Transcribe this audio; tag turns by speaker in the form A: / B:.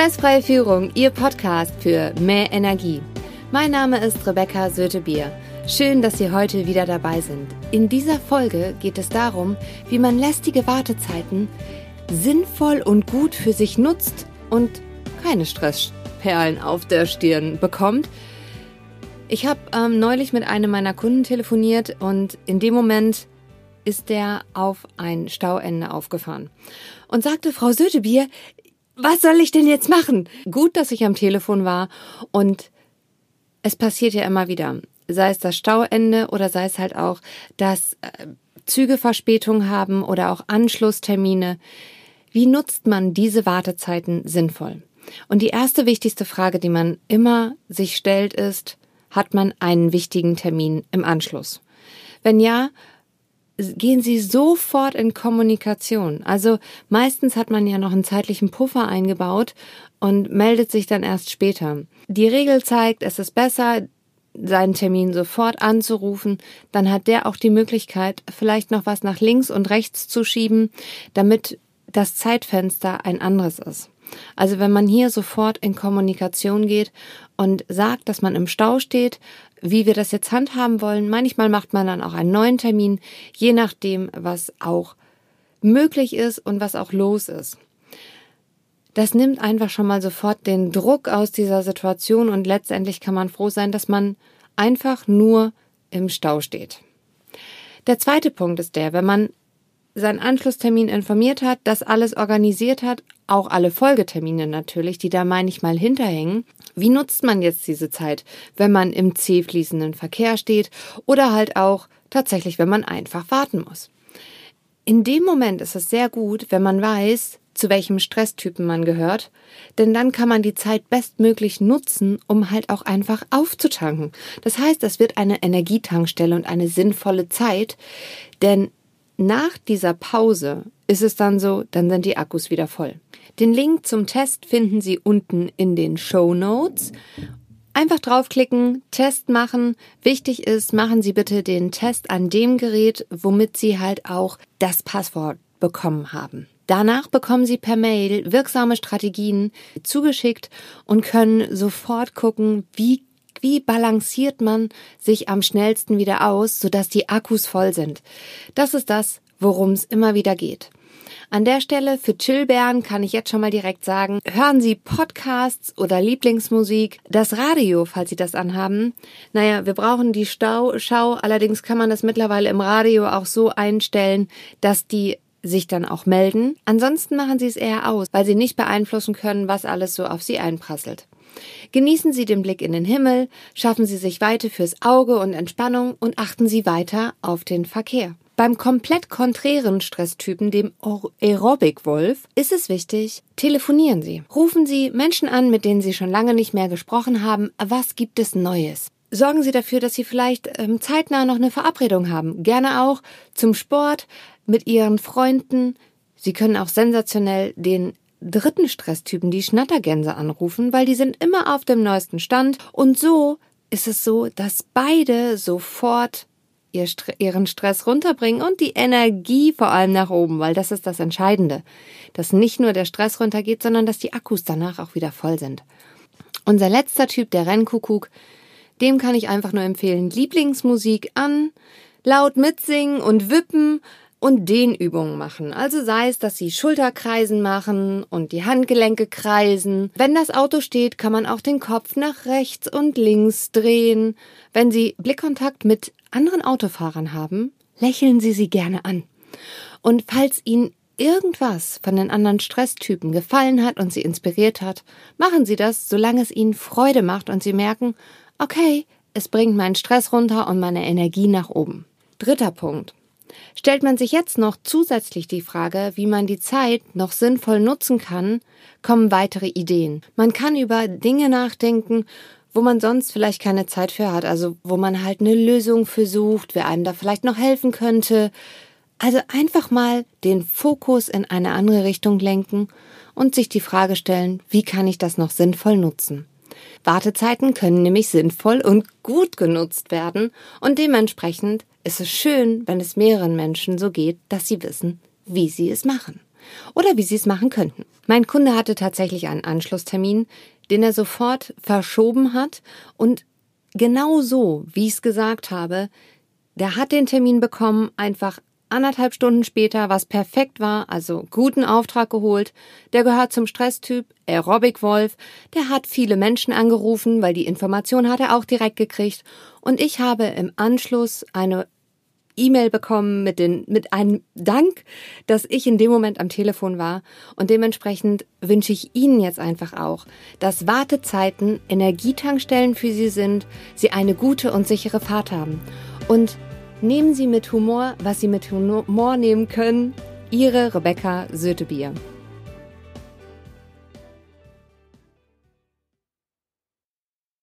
A: Stressfreie Führung, Ihr Podcast für mehr Energie. Mein Name ist Rebecca Sötebier. Schön, dass Sie heute wieder dabei sind. In dieser Folge geht es darum, wie man lästige Wartezeiten sinnvoll und gut für sich nutzt und keine Stressperlen auf der Stirn bekommt. Ich habe ähm, neulich mit einem meiner Kunden telefoniert und in dem Moment ist der auf ein Stauende aufgefahren und sagte, Frau Sötebier, was soll ich denn jetzt machen? Gut, dass ich am Telefon war und es passiert ja immer wieder. Sei es das Stauende oder sei es halt auch, dass äh, Züge Verspätung haben oder auch Anschlusstermine. Wie nutzt man diese Wartezeiten sinnvoll? Und die erste wichtigste Frage, die man immer sich stellt, ist, hat man einen wichtigen Termin im Anschluss? Wenn ja, gehen Sie sofort in Kommunikation. Also meistens hat man ja noch einen zeitlichen Puffer eingebaut und meldet sich dann erst später. Die Regel zeigt, es ist besser, seinen Termin sofort anzurufen, dann hat der auch die Möglichkeit, vielleicht noch was nach links und rechts zu schieben, damit das Zeitfenster ein anderes ist. Also wenn man hier sofort in Kommunikation geht und sagt, dass man im Stau steht, wie wir das jetzt handhaben wollen, manchmal macht man dann auch einen neuen Termin, je nachdem, was auch möglich ist und was auch los ist. Das nimmt einfach schon mal sofort den Druck aus dieser Situation und letztendlich kann man froh sein, dass man einfach nur im Stau steht. Der zweite Punkt ist der, wenn man seinen Anschlusstermin informiert hat, das alles organisiert hat, auch alle Folgetermine natürlich, die da meine ich mal hinterhängen. Wie nutzt man jetzt diese Zeit, wenn man im zäh fließenden Verkehr steht oder halt auch tatsächlich, wenn man einfach warten muss? In dem Moment ist es sehr gut, wenn man weiß, zu welchem Stresstypen man gehört, denn dann kann man die Zeit bestmöglich nutzen, um halt auch einfach aufzutanken. Das heißt, es wird eine Energietankstelle und eine sinnvolle Zeit, denn nach dieser Pause ist es dann so, dann sind die Akkus wieder voll. Den Link zum Test finden Sie unten in den Show Notes. Einfach draufklicken, Test machen. Wichtig ist, machen Sie bitte den Test an dem Gerät, womit Sie halt auch das Passwort bekommen haben. Danach bekommen Sie per Mail wirksame Strategien zugeschickt und können sofort gucken, wie wie balanciert man sich am schnellsten wieder aus, sodass die Akkus voll sind? Das ist das, worum es immer wieder geht. An der Stelle für Chillbären kann ich jetzt schon mal direkt sagen, hören Sie Podcasts oder Lieblingsmusik, das Radio, falls Sie das anhaben. Naja, wir brauchen die Stauschau, allerdings kann man das mittlerweile im Radio auch so einstellen, dass die sich dann auch melden. Ansonsten machen Sie es eher aus, weil Sie nicht beeinflussen können, was alles so auf Sie einprasselt. Genießen Sie den Blick in den Himmel, schaffen Sie sich Weite fürs Auge und Entspannung und achten Sie weiter auf den Verkehr. Beim komplett konträren Stresstypen, dem Aerobic-Wolf, ist es wichtig, telefonieren Sie. Rufen Sie Menschen an, mit denen Sie schon lange nicht mehr gesprochen haben. Was gibt es Neues? Sorgen Sie dafür, dass Sie vielleicht ähm, zeitnah noch eine Verabredung haben. Gerne auch zum Sport, mit Ihren Freunden. Sie können auch sensationell den dritten Stresstypen, die Schnattergänse, anrufen, weil die sind immer auf dem neuesten Stand. Und so ist es so, dass beide sofort ihren Stress runterbringen und die Energie vor allem nach oben, weil das ist das Entscheidende, dass nicht nur der Stress runtergeht, sondern dass die Akkus danach auch wieder voll sind. Unser letzter Typ, der Rennkuckuck, dem kann ich einfach nur empfehlen, Lieblingsmusik an, laut mitsingen und wippen und Dehnübungen machen. Also sei es, dass sie Schulterkreisen machen und die Handgelenke kreisen. Wenn das Auto steht, kann man auch den Kopf nach rechts und links drehen. Wenn Sie Blickkontakt mit anderen Autofahrern haben, lächeln Sie sie gerne an. Und falls Ihnen irgendwas von den anderen Stresstypen gefallen hat und Sie inspiriert hat, machen Sie das, solange es Ihnen Freude macht und Sie merken, okay, es bringt meinen Stress runter und meine Energie nach oben. Dritter Punkt. Stellt man sich jetzt noch zusätzlich die Frage, wie man die Zeit noch sinnvoll nutzen kann, kommen weitere Ideen. Man kann über Dinge nachdenken, wo man sonst vielleicht keine Zeit für hat, also wo man halt eine Lösung für sucht, wer einem da vielleicht noch helfen könnte. Also einfach mal den Fokus in eine andere Richtung lenken und sich die Frage stellen, wie kann ich das noch sinnvoll nutzen? Wartezeiten können nämlich sinnvoll und gut genutzt werden und dementsprechend ist es schön, wenn es mehreren Menschen so geht, dass sie wissen, wie sie es machen. oder wie Sie es machen könnten. Mein Kunde hatte tatsächlich einen Anschlusstermin, den er sofort verschoben hat und genau so, wie ich es gesagt habe, der hat den Termin bekommen, einfach anderthalb Stunden später, was perfekt war, also guten Auftrag geholt. Der gehört zum Stresstyp, Aerobic Wolf. Der hat viele Menschen angerufen, weil die Information hat er auch direkt gekriegt. Und ich habe im Anschluss eine E-Mail bekommen mit, den, mit einem Dank, dass ich in dem Moment am Telefon war. Und dementsprechend wünsche ich Ihnen jetzt einfach auch, dass Wartezeiten Energietankstellen für Sie sind, Sie eine gute und sichere Fahrt haben. Und nehmen Sie mit Humor, was Sie mit Humor nehmen können. Ihre Rebecca Sötebier.